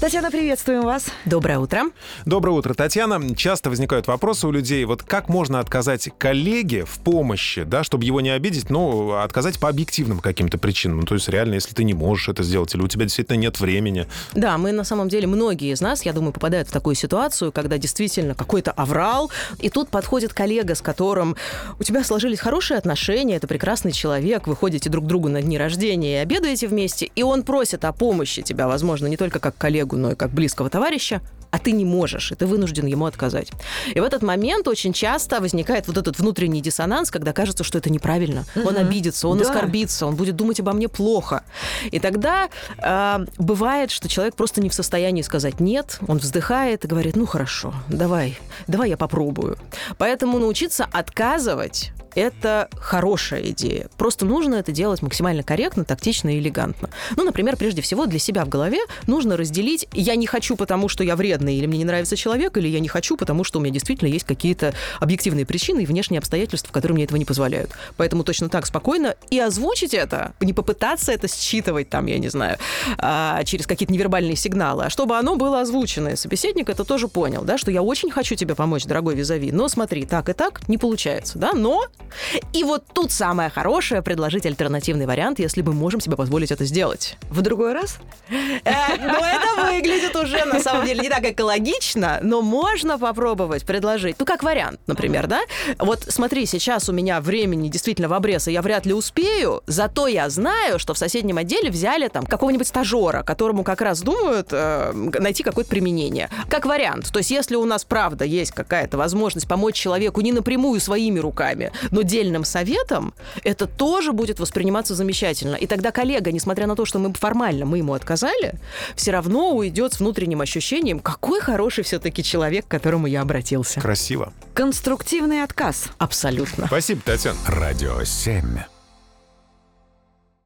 Татьяна, приветствуем вас. Доброе утро. Доброе утро, Татьяна. Часто возникают вопросы у людей, вот как можно отказать коллеге в помощи, да, чтобы его не обидеть, но отказать по объективным каким-то причинам. Ну, то есть реально, если ты не можешь это сделать, или у тебя действительно нет времени. Да, мы на самом деле, многие из нас, я думаю, попадают в такую ситуацию, когда действительно какой-то аврал, и тут подходит коллега, с которым у тебя сложились хорошие отношения, это прекрасный человек, вы ходите друг к другу на дни рождения и обедаете вместе, и он просит о помощи тебя, возможно, не только как коллегу, коллегу, но и как близкого товарища, а ты не можешь, и ты вынужден ему отказать. И в этот момент очень часто возникает вот этот внутренний диссонанс, когда кажется, что это неправильно. Угу. Он обидится, он да. оскорбится, он будет думать обо мне плохо. И тогда э, бывает, что человек просто не в состоянии сказать нет, он вздыхает и говорит, ну хорошо, давай, давай я попробую. Поэтому научиться отказывать это хорошая идея. Просто нужно это делать максимально корректно, тактично и элегантно. Ну, например, прежде всего для себя в голове нужно разделить «я не хочу, потому что я вредный» или «мне не нравится человек», или «я не хочу, потому что у меня действительно есть какие-то объективные причины и внешние обстоятельства, которые мне этого не позволяют». Поэтому точно так спокойно и озвучить это, не попытаться это считывать там, я не знаю, а, через какие-то невербальные сигналы, а чтобы оно было озвучено. И собеседник это тоже понял, да, что я очень хочу тебе помочь, дорогой визави, но смотри, так и так не получается, да, но и вот тут самое хорошее предложить альтернативный вариант, если мы можем себе позволить это сделать. В другой раз? Э, ну, это выглядит уже, на самом деле, не так экологично, но можно попробовать предложить. Ну, как вариант, например, да? Вот смотри, сейчас у меня времени действительно в обрез, и я вряд ли успею, зато я знаю, что в соседнем отделе взяли там какого-нибудь стажера, которому как раз думают э, найти какое-то применение. Как вариант. То есть, если у нас, правда, есть какая-то возможность помочь человеку не напрямую своими руками, но дельным советом, это тоже будет восприниматься замечательно. И тогда коллега, несмотря на то, что мы формально мы ему отказали, все равно уйдет с внутренним ощущением, какой хороший все-таки человек, к которому я обратился. Красиво. Конструктивный отказ. Абсолютно. Спасибо, Татьяна. Радио 7.